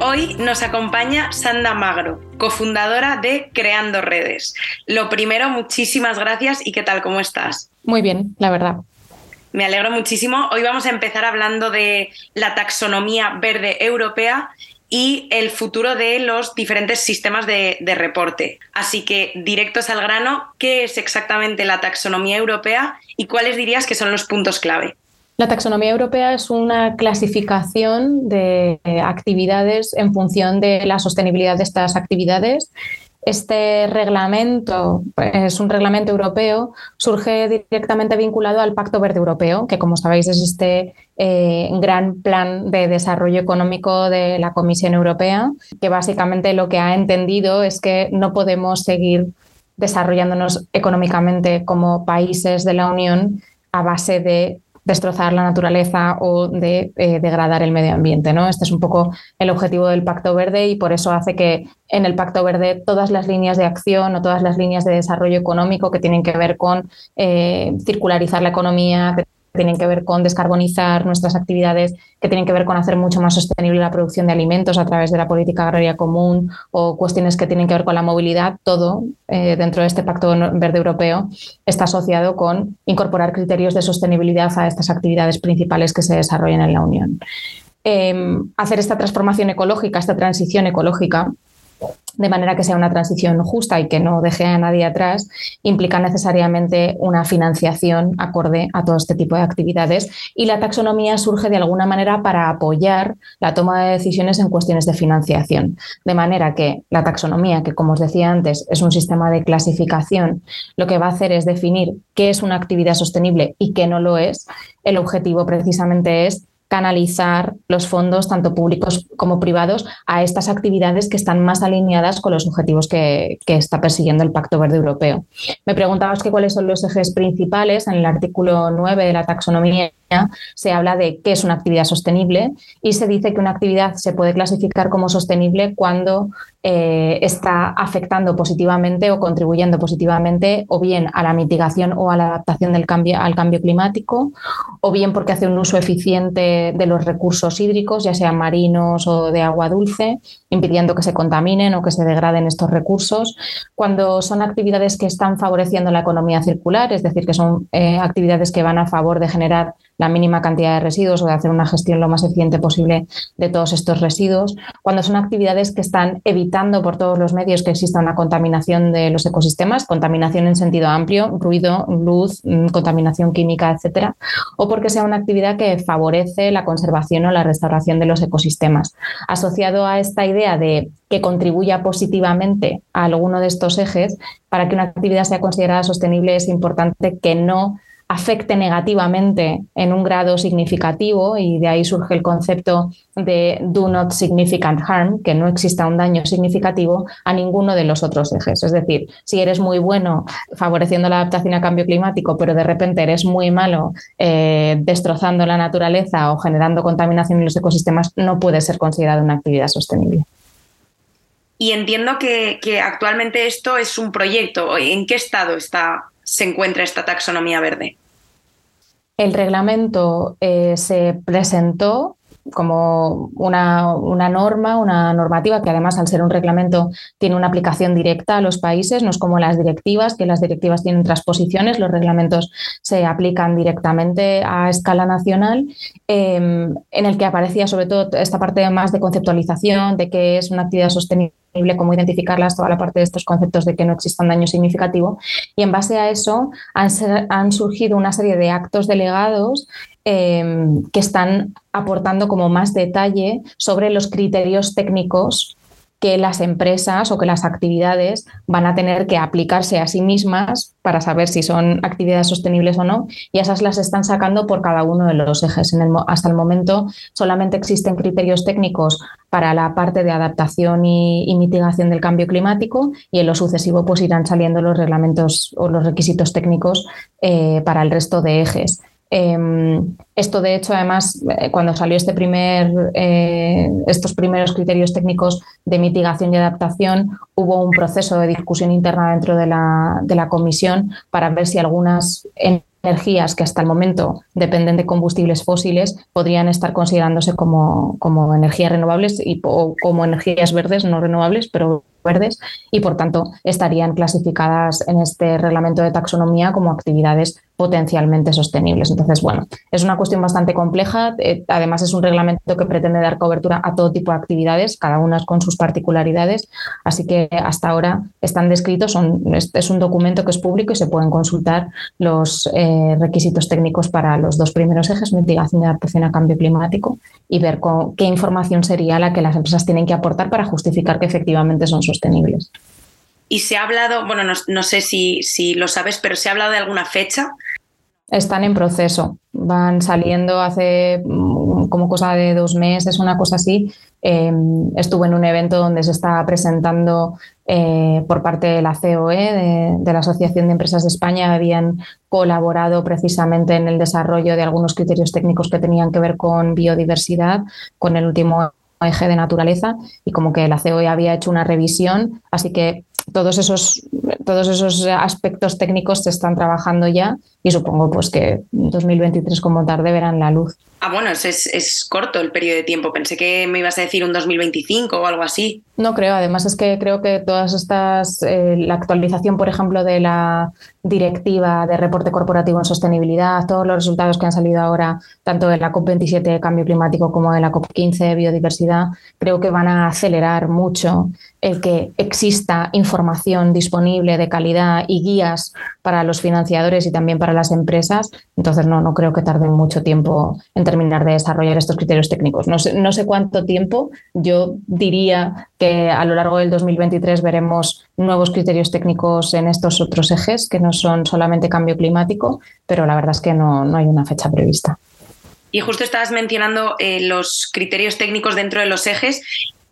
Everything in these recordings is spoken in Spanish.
Hoy nos acompaña Sanda Magro, cofundadora de Creando Redes. Lo primero, muchísimas gracias y qué tal, ¿cómo estás? Muy bien, la verdad. Me alegro muchísimo. Hoy vamos a empezar hablando de la taxonomía verde europea y el futuro de los diferentes sistemas de, de, reporte. Así que, directos al grano, ¿qué es exactamente la taxonomía europea y cuáles dirías que son los puntos clave? La taxonomía europea es una clasificación de actividades en función de la sostenibilidad de estas actividades. Este reglamento es un reglamento europeo, surge directamente vinculado al Pacto Verde Europeo, que como sabéis es este eh, gran plan de desarrollo económico de la Comisión Europea, que básicamente lo que ha entendido es que no podemos seguir desarrollándonos económicamente como países de la Unión a base de destrozar la naturaleza o de eh, degradar el medio ambiente. ¿no? Este es un poco el objetivo del Pacto Verde y por eso hace que en el Pacto Verde todas las líneas de acción o todas las líneas de desarrollo económico que tienen que ver con eh, circularizar la economía, tienen que ver con descarbonizar nuestras actividades, que tienen que ver con hacer mucho más sostenible la producción de alimentos a través de la política agraria común o cuestiones que tienen que ver con la movilidad, todo eh, dentro de este Pacto Verde Europeo está asociado con incorporar criterios de sostenibilidad a estas actividades principales que se desarrollan en la Unión. Em, hacer esta transformación ecológica, esta transición ecológica, de manera que sea una transición justa y que no deje a nadie atrás, implica necesariamente una financiación acorde a todo este tipo de actividades y la taxonomía surge de alguna manera para apoyar la toma de decisiones en cuestiones de financiación. De manera que la taxonomía, que como os decía antes es un sistema de clasificación, lo que va a hacer es definir qué es una actividad sostenible y qué no lo es. El objetivo precisamente es canalizar los fondos, tanto públicos como privados, a estas actividades que están más alineadas con los objetivos que, está persiguiendo el Pacto Verde Europeo. Me preguntabas que cuáles son los ejes principales. En el artículo 9 de la taxonomía se habla de qué es una actividad sostenible y se dice que una actividad se puede clasificar como sostenible cuando eh, está afectando positivamente o contribuyendo positivamente o bien a la mitigación o a la adaptación del cambio, al cambio climático o bien porque hace un uso eficiente de los recursos hídricos, ya sean marinos o de agua dulce, impidiendo que se contaminen o que se degraden estos recursos. Cuando son actividades que están favoreciendo la economía circular, es decir, que son eh, actividades que van a favor de generar la mínima cantidad de residuos o de hacer una gestión lo más eficiente posible de todos estos residuos, cuando son actividades que están evitando por todos los medios que exista una contaminación de los ecosistemas, contaminación en sentido amplio, ruido, luz, mm, contaminación química, etcétera, o porque sea una actividad que favorece la conservación o la restauración de los ecosistemas. Asociado a esta idea de que contribuya positivamente a alguno de estos ejes, para que una actividad sea considerada sostenible es importante que no afecte negativamente en un grado significativo y de ahí surge el concepto de do not significant harm, que no exista un daño significativo a ninguno de los otros ejes. Es decir, si eres muy bueno favoreciendo la adaptación al cambio climático, pero de repente eres muy malo eh, destrozando la naturaleza o generando contaminación en los ecosistemas, no puede ser considerado una actividad sostenible. Y entiendo que, que actualmente esto es un proyecto. ¿En qué estado está se encuentra esta taxonomía verde? El reglamento eh, se presentó como una, una, norma, una normativa que además al ser un reglamento tiene una aplicación directa a los países, no es como las directivas, que las directivas tienen transposiciones, los reglamentos se aplican directamente a escala nacional, em, en el que aparecía sobre todo esta parte más de conceptualización, de qué es una actividad sostenible cómo identificarlas, toda la parte de estos conceptos de que no exista un daño significativo. Y en base a eso han, han surgido una serie de actos delegados Em, que están aportando como más detalle sobre los criterios técnicos que las empresas o que las actividades van a tener que aplicarse a sí mismas para saber si son actividades sostenibles o no, y esas las están sacando por cada uno de los ejes. hasta el momento solamente existen criterios técnicos para la parte de adaptación y, mitigación del cambio climático y en lo sucesivo pues irán saliendo los reglamentos o los requisitos técnicos eh, para el resto de ejes. Em, esto, de hecho, además, eh, cuando salió este primer, eh, estos primeros criterios técnicos de mitigación y adaptación, hubo un proceso de discusión interna dentro de la, de la comisión para ver si algunas energías que hasta el momento dependen de combustibles fósiles podrían estar considerándose como, como energías renovables y, o como energías verdes, no renovables, pero verdes, y por tanto estarían clasificadas en este reglamento de taxonomía como actividades potencialmente sostenibles. Entonces, bueno, es una cuestión bastante compleja. Eh, además, es un reglamento que pretende dar cobertura a todo tipo de actividades, cada una con sus particularidades. Así que hasta ahora están descritos, son, es, un documento que es público y se pueden consultar los eh, requisitos técnicos para los dos primeros ejes, mitigación y adaptación a cambio climático, y ver qué información sería la que las empresas tienen que aportar para justificar que efectivamente son sostenibles. Y se ha hablado, bueno, no, sé si, lo sabes, pero se ha hablado de alguna fecha están en proceso, van saliendo hace mm, como cosa de dos meses, una cosa así. Em, estuve en un evento donde se está presentando eh, por parte de la COE, de, la Asociación de Empresas de España, habían colaborado precisamente en el desarrollo de algunos criterios técnicos que tenían que ver con biodiversidad, con el último eje de naturaleza y como que la COE había hecho una revisión, así que todos esos, todos esos aspectos técnicos se están trabajando ya y supongo pues que 2023 como tarde verán la luz. Ah, bueno, es, es, corto el periodo de tiempo. Pensé que me ibas a decir un 2025 o algo así. No creo, además es que creo que todas estas, eh, la actualización, por ejemplo, de la directiva de reporte corporativo en sostenibilidad, todos los resultados que han salido ahora, tanto de la COP27 de cambio climático como de la COP15 de biodiversidad, creo que van a acelerar mucho el que exista información disponible de calidad y guías para los financiadores y también para las empresas. Entonces, no, no creo que tarde mucho tiempo en terminar de desarrollar estos criterios técnicos. No sé, no sé cuánto tiempo. Yo diría que a lo largo del 2023 veremos nuevos criterios técnicos en estos otros ejes, que no son solamente cambio climático, pero la verdad es que no, no hay una fecha prevista. Y justo estabas mencionando eh, los criterios técnicos dentro de los ejes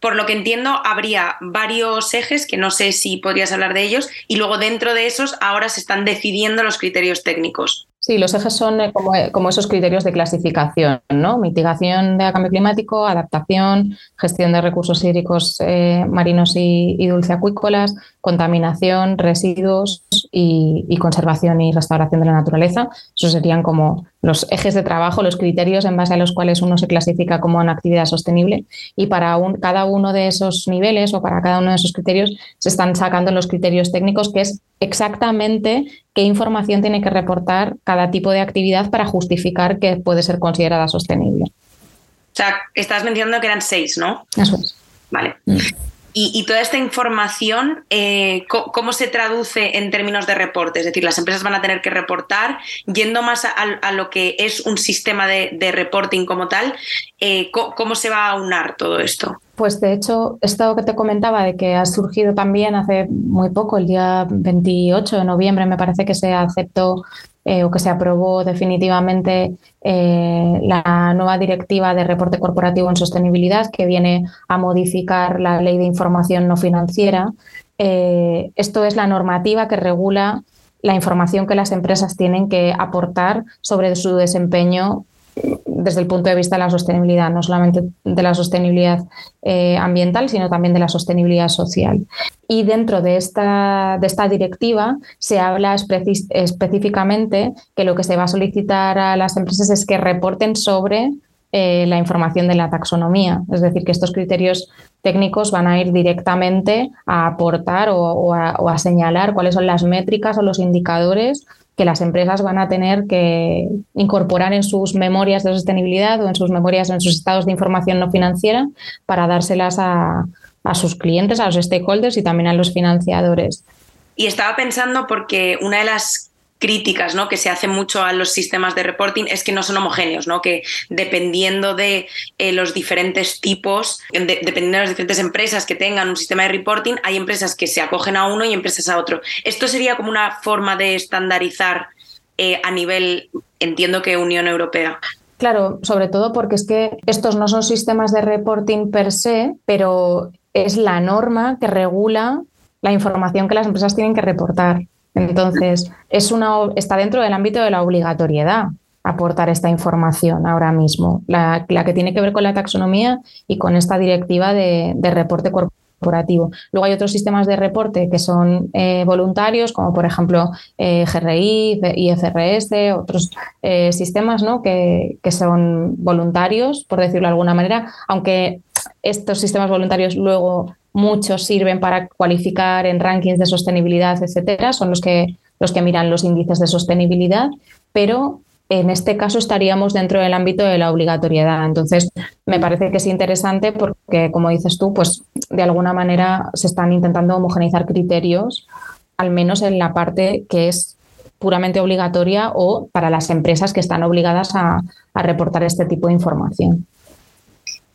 por lo que entiendo, habría varios ejes, que no sé si podrías hablar de ellos, y luego dentro de esos ahora se están decidiendo los criterios técnicos. Sí, los ejes son eh, eh, como, esos criterios de clasificación, ¿no? Mitigación de cambio climático, adaptación, gestión de recursos hídricos eh, marinos y, y dulceacuícolas, contaminación, residuos y, conservación y restauración de la naturaleza. Esos serían como los ejes de trabajo, los criterios en base a los cuales uno se clasifica como una actividad sostenible. Y para cada uno de esos niveles o para cada uno de esos criterios se están sacando los criterios técnicos, que es exactamente qué información tiene que reportar cada tipo de actividad para justificar que puede ser considerada sostenible. O sea, estás mencionando que eran seis, ¿no? Eso es. Vale. Mm. Y, toda esta información, eh, ¿cómo, se traduce en términos de reporte? Es decir, las empresas van a tener que reportar, yendo más a, lo que es un sistema de, reporting como tal, eh, ¿cómo, se va a unar todo esto? Pues de hecho, esto que te comentaba de que ha surgido también hace muy poco, el día 28 de noviembre, me parece que se aceptó eh, o que se aprobó definitivamente eh, la nueva directiva de reporte corporativo en sostenibilidad que viene a modificar la ley de información no financiera. Eh, esto es la normativa que regula la información que las empresas tienen que aportar sobre su desempeño desde el punto de vista de la sostenibilidad, no solamente de la sostenibilidad eh, ambiental, sino también de la sostenibilidad social. Y dentro de esta, de esta directiva se habla específicamente que lo que se va a solicitar a las empresas es que reporten sobre eh, la información de la taxonomía. Es decir, que estos criterios técnicos van a ir directamente a aportar o, a, señalar cuáles son las métricas o los indicadores que las empresas van a tener que incorporar en sus memorias de sostenibilidad o en sus memorias, en sus estados de información no financiera para dárselas a, a sus clientes, a los stakeholders y también a los financiadores. Y estaba pensando porque una de las críticas ¿no? que se hace mucho a los sistemas de reporting es que no son homogéneos, ¿no? que dependiendo de eh, los diferentes tipos, dependiendo de las diferentes empresas que tengan un sistema de reporting, hay empresas que se acogen a uno y empresas a otro. Esto sería como una forma de estandarizar eh, a nivel, entiendo que Unión Europea. Claro, sobre todo porque es que estos no son sistemas de reporting per se, pero es la norma que regula la información que las empresas tienen que reportar. Entonces, es una, está dentro del ámbito de la obligatoriedad aportar esta información ahora mismo, la, que tiene que ver con la taxonomía y con esta directiva de, reporte corporativo. Luego hay otros sistemas de reporte que son eh, voluntarios, como por ejemplo eh, GRI, IFRS, otros eh, sistemas ¿no? que, que, son voluntarios, por decirlo de alguna manera, aunque estos sistemas voluntarios luego muchos sirven para cualificar en rankings de sostenibilidad, etcétera, son los que, los que miran los índices de sostenibilidad, pero en este caso estaríamos dentro del ámbito de la obligatoriedad. Entonces, me parece que es interesante porque, como dices tú, pues de alguna manera se están intentando homogeneizar criterios, al menos en la parte que es puramente obligatoria o para las empresas que están obligadas a, reportar este tipo de información.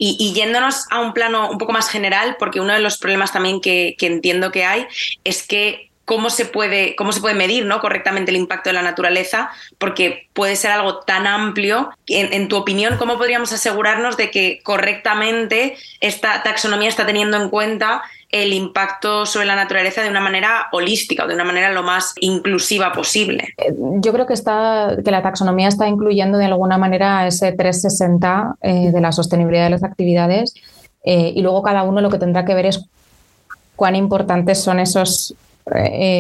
Y, yéndonos a un plano un poco más general, porque uno de los problemas también que, que entiendo que hay es que cómo se puede, cómo se puede medir ¿no? correctamente el impacto de la naturaleza, porque puede ser algo tan amplio. En, tu opinión, ¿cómo podríamos asegurarnos de que correctamente esta taxonomía está teniendo en cuenta el impacto sobre la naturaleza de una manera holística o de una manera lo más inclusiva posible? Eh, yo creo que, está, que la taxonomía está incluyendo de alguna manera ese 360 eh, de la sostenibilidad de las actividades eh, y luego cada uno lo que tendrá que ver es cuán importantes son esos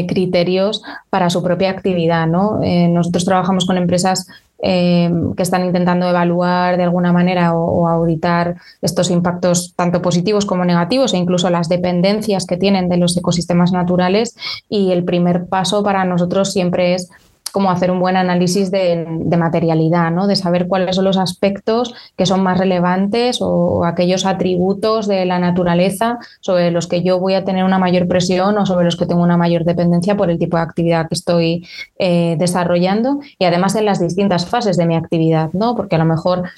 criterios para su propia actividad. ¿no? Nosotros trabajamos con empresas eh, que están intentando evaluar de alguna manera o, auditar estos impactos tanto positivos como negativos e incluso las dependencias que tienen de los ecosistemas naturales. Y el primer paso para nosotros siempre es como hacer un buen análisis de, materialidad, ¿no? de saber cuáles son los aspectos que son más relevantes o aquellos atributos de la naturaleza sobre los que yo voy a tener una mayor presión o sobre los que tengo una mayor dependencia por el tipo de actividad que estoy eh, desarrollando y además en las distintas fases de mi actividad, ¿no? porque a lo mejor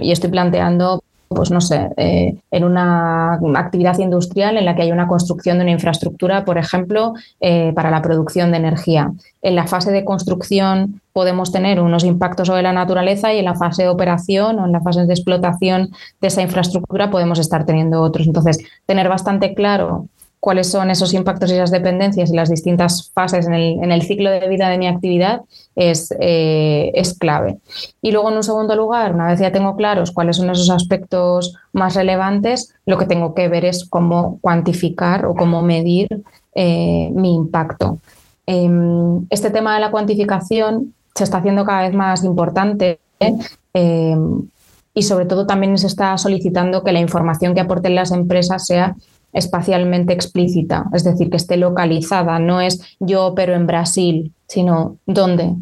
y estoy planteando pues no sé, eh, en una actividad industrial en la que hay una construcción de una infraestructura, por ejemplo, eh, para la producción de energía. En la fase de construcción podemos tener unos impactos sobre la naturaleza y en la fase de operación o en la fase de explotación de esa infraestructura podemos estar teniendo otros. Entonces, tener bastante claro cuáles son esos impactos y esas dependencias y las distintas fases en el, ciclo de vida de mi actividad es, eh, es, clave. Y luego, en un segundo lugar, una vez ya tengo claros cuáles son esos aspectos más relevantes, lo que tengo que ver es cómo cuantificar o cómo medir eh, mi impacto. Em, este tema de la cuantificación se está haciendo cada vez más importante. Em, y sobre todo también se está solicitando que la información que aporten las empresas sea espacialmente explícita, es decir, que esté localizada, no es yo pero en Brasil, sino dónde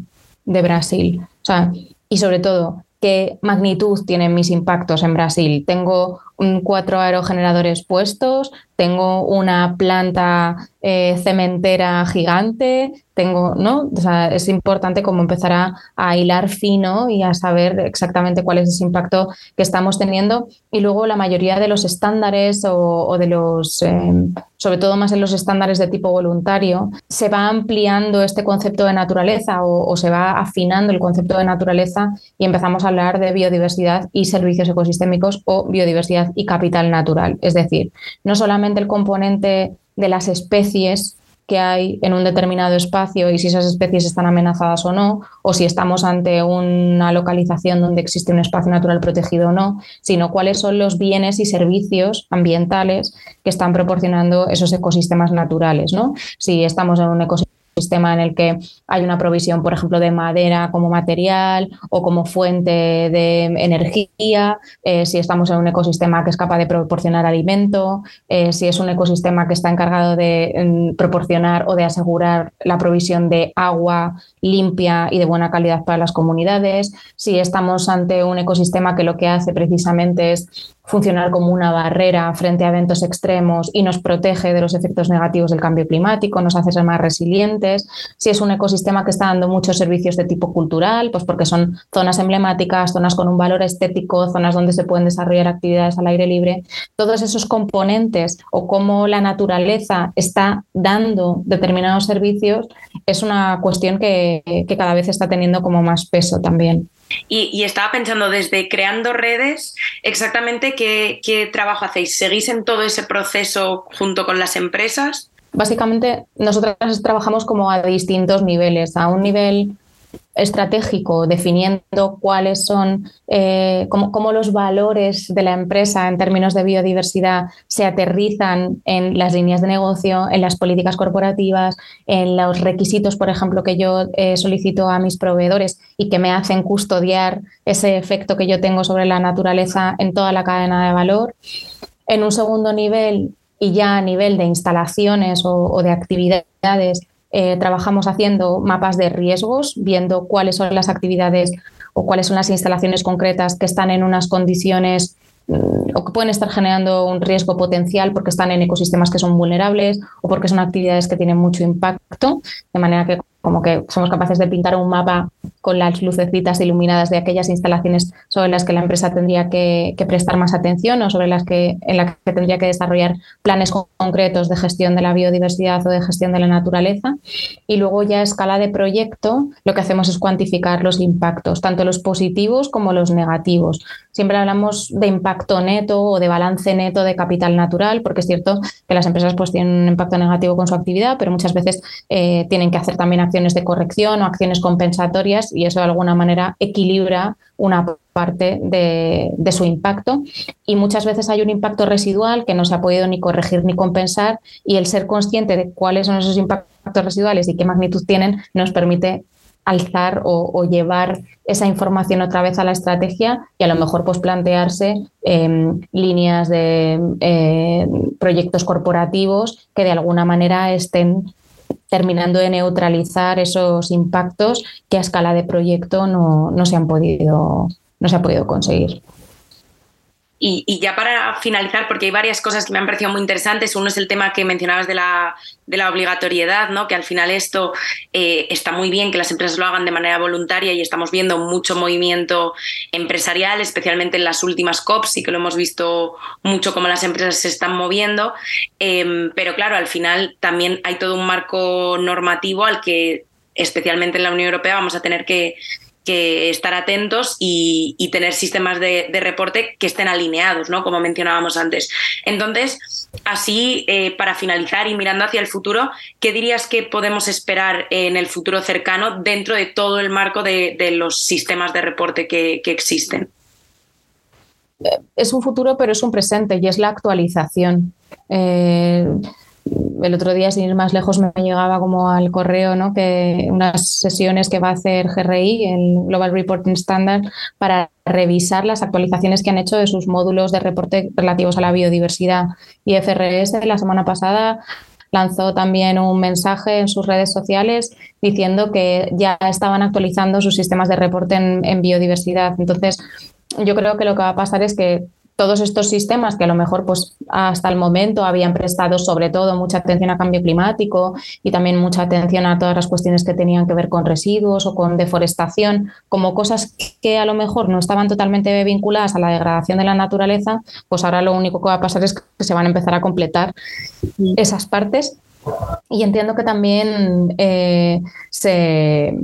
de Brasil. O sea, y sobre todo, qué magnitud tienen mis impactos en Brasil. Tengo cuatro aerogeneradores puestos, tengo una planta eh, cementera gigante, tengo, ¿no? es importante como empezar a, hilar fino y a saber exactamente cuál es ese impacto que estamos teniendo. Y luego la mayoría de los estándares o, de los, em, sobre todo más en los estándares de tipo voluntario, se va ampliando este concepto de naturaleza o, o se va afinando el concepto de naturaleza y empezamos a hablar de biodiversidad y servicios ecosistémicos o biodiversidad y capital natural. Es decir, no solamente el componente de las especies que hay en un determinado espacio y si esas especies están amenazadas o no, o si estamos ante una localización donde existe un espacio natural protegido o no, sino cuáles son los bienes y servicios ambientales que están proporcionando esos ecosistemas naturales. ¿no? Si estamos en un ecosistema sistema en el que hay una provisión, por ejemplo, de madera como material o como fuente de energía, eh, si estamos en un ecosistema que es capaz de proporcionar alimento, eh, si es un ecosistema que está encargado de mm, proporcionar o de asegurar la provisión de agua limpia y de buena calidad para las comunidades, si estamos ante un ecosistema que lo que hace precisamente es funcionar como una barrera frente a eventos extremos y nos protege de los efectos negativos del cambio climático, nos hace ser más resilientes. Si es un ecosistema que está dando muchos servicios de tipo cultural, pues porque son zonas emblemáticas, zonas con un valor estético, zonas donde se pueden desarrollar actividades al aire libre, todos esos componentes o cómo la naturaleza está dando determinados servicios es una cuestión que, que cada vez está teniendo como más peso también. Y, estaba pensando desde creando redes, exactamente qué, qué trabajo hacéis. ¿Seguís en todo ese proceso junto con las empresas? Básicamente, nosotras trabajamos como a distintos niveles. A un nivel estratégico, definiendo cuáles son, eh, cómo, los valores de la empresa en términos de biodiversidad se aterrizan en las líneas de negocio, en las políticas corporativas, en los requisitos, por ejemplo, que yo eh, solicito a mis proveedores y que me hacen custodiar ese efecto que yo tengo sobre la naturaleza en toda la cadena de valor. En un segundo nivel, y ya a nivel de instalaciones o de actividades, eh, trabajamos haciendo mapas de riesgos, viendo cuáles son las actividades o cuáles son las instalaciones concretas que están en unas condiciones mm, o que pueden estar generando un riesgo potencial porque están en ecosistemas que son vulnerables o porque son actividades que tienen mucho impacto, de manera que como que somos capaces de pintar un mapa con las lucecitas iluminadas de aquellas instalaciones sobre las que la empresa tendría que, prestar más atención o sobre las que en las que tendría que desarrollar planes concretos de gestión de la biodiversidad o de gestión de la naturaleza. Y luego ya a escala de proyecto lo que hacemos es cuantificar los impactos, tanto los positivos como los negativos. Siempre hablamos de impacto neto o de balance neto de capital natural, porque es cierto que las empresas pues tienen un impacto negativo con su actividad, pero muchas veces eh, tienen que hacer también acciones de corrección o acciones compensatorias y eso de alguna manera equilibra una parte de, su impacto. Y muchas veces hay un impacto residual que no se ha podido ni corregir ni compensar y el ser consciente de cuáles son esos impactos residuales y qué magnitud tienen nos permite alzar o, llevar esa información otra vez a la estrategia y a lo mejor pues plantearse em, líneas de eh, proyectos corporativos que de alguna manera estén terminando de neutralizar esos impactos que a escala de proyecto no, se han podido, no se ha podido conseguir. Y, ya para finalizar, porque hay varias cosas que me han parecido muy interesantes. Uno es el tema que mencionabas de la, de la obligatoriedad, ¿no? que al final esto eh, está muy bien que las empresas lo hagan de manera voluntaria y estamos viendo mucho movimiento empresarial, especialmente en las últimas COPs, y que lo hemos visto mucho cómo las empresas se están moviendo. Em, pero claro, al final también hay todo un marco normativo al que especialmente en la Unión Europea vamos a tener que que estar atentos y, tener sistemas de, reporte que estén alineados, ¿no? Como mencionábamos antes. Entonces, así, eh, para finalizar y mirando hacia el futuro, ¿qué dirías que podemos esperar en el futuro cercano dentro de todo el marco de, los sistemas de reporte que, existen? Es un futuro, pero es un presente y es la actualización. Eh, el otro día, sin ir más lejos, me llegaba como al correo ¿no? que unas sesiones que va a hacer GRI, el Global Reporting Standard, para revisar las actualizaciones que han hecho de sus módulos de reporte relativos a la biodiversidad. Y FRS la semana pasada lanzó también un mensaje en sus redes sociales diciendo que ya estaban actualizando sus sistemas de reporte en, en biodiversidad. Entonces, yo creo que lo que va a pasar es que todos estos sistemas que a lo mejor pues hasta el momento habían prestado sobre todo mucha atención a cambio climático y también mucha atención a todas las cuestiones que tenían que ver con residuos o con deforestación, como cosas que a lo mejor no estaban totalmente vinculadas a la degradación de la naturaleza, pues ahora lo único que va a pasar es que se van a empezar a completar esas partes y entiendo que también eh, se,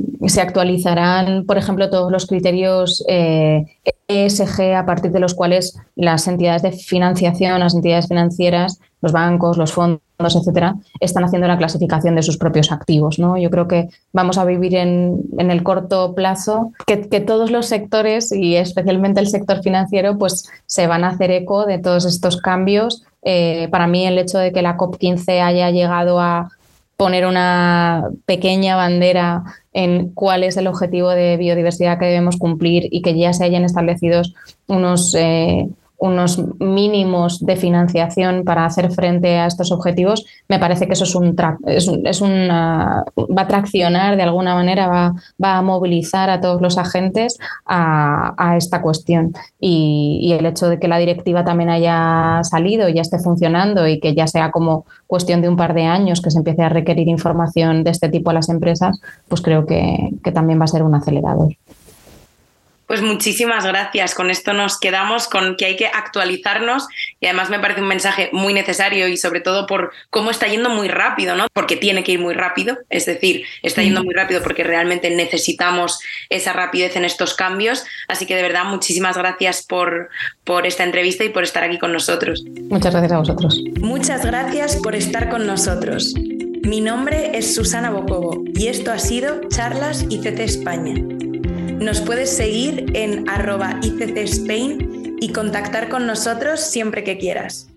actualizarán, por ejemplo, todos los criterios ESG eh, a partir de los cuales las entidades de financiación, las entidades financieras, los bancos, los fondos, etcétera, están haciendo la clasificación de sus propios activos. ¿no? Yo creo que vamos a vivir en, el corto plazo que, todos los sectores y especialmente el sector financiero pues se van a hacer eco de todos estos cambios eh, para mí el hecho de que la COP15 haya llegado a poner una pequeña bandera en cuál es el objetivo de biodiversidad que debemos cumplir y que ya se hayan establecido unos... Eh, unos mínimos de financiación para hacer frente a estos objetivos, me parece que eso es un, es, una, va a traccionar de alguna manera, va, va a movilizar a todos los agentes a, esta cuestión. Y, y, el hecho de que la directiva también haya salido, ya esté funcionando y que ya sea como cuestión de un par de años que se empiece a requerir información de este tipo a las empresas, pues creo que, que también va a ser un acelerador. Pues muchísimas gracias. Con esto nos quedamos con que hay que actualizarnos y además me parece un mensaje muy necesario y sobre todo por cómo está yendo muy rápido, ¿no? Porque tiene que ir muy rápido, es decir, está yendo muy rápido porque realmente necesitamos esa rapidez en estos cambios. Así que de verdad muchísimas gracias por, por esta entrevista y por estar aquí con nosotros. Muchas gracias a vosotros. Muchas gracias por estar con nosotros. Mi nombre es Susana Bocobo y esto ha sido Charlas ICT España. Nos puedes seguir en arroba ICC Spain y contactar con nosotros siempre que quieras.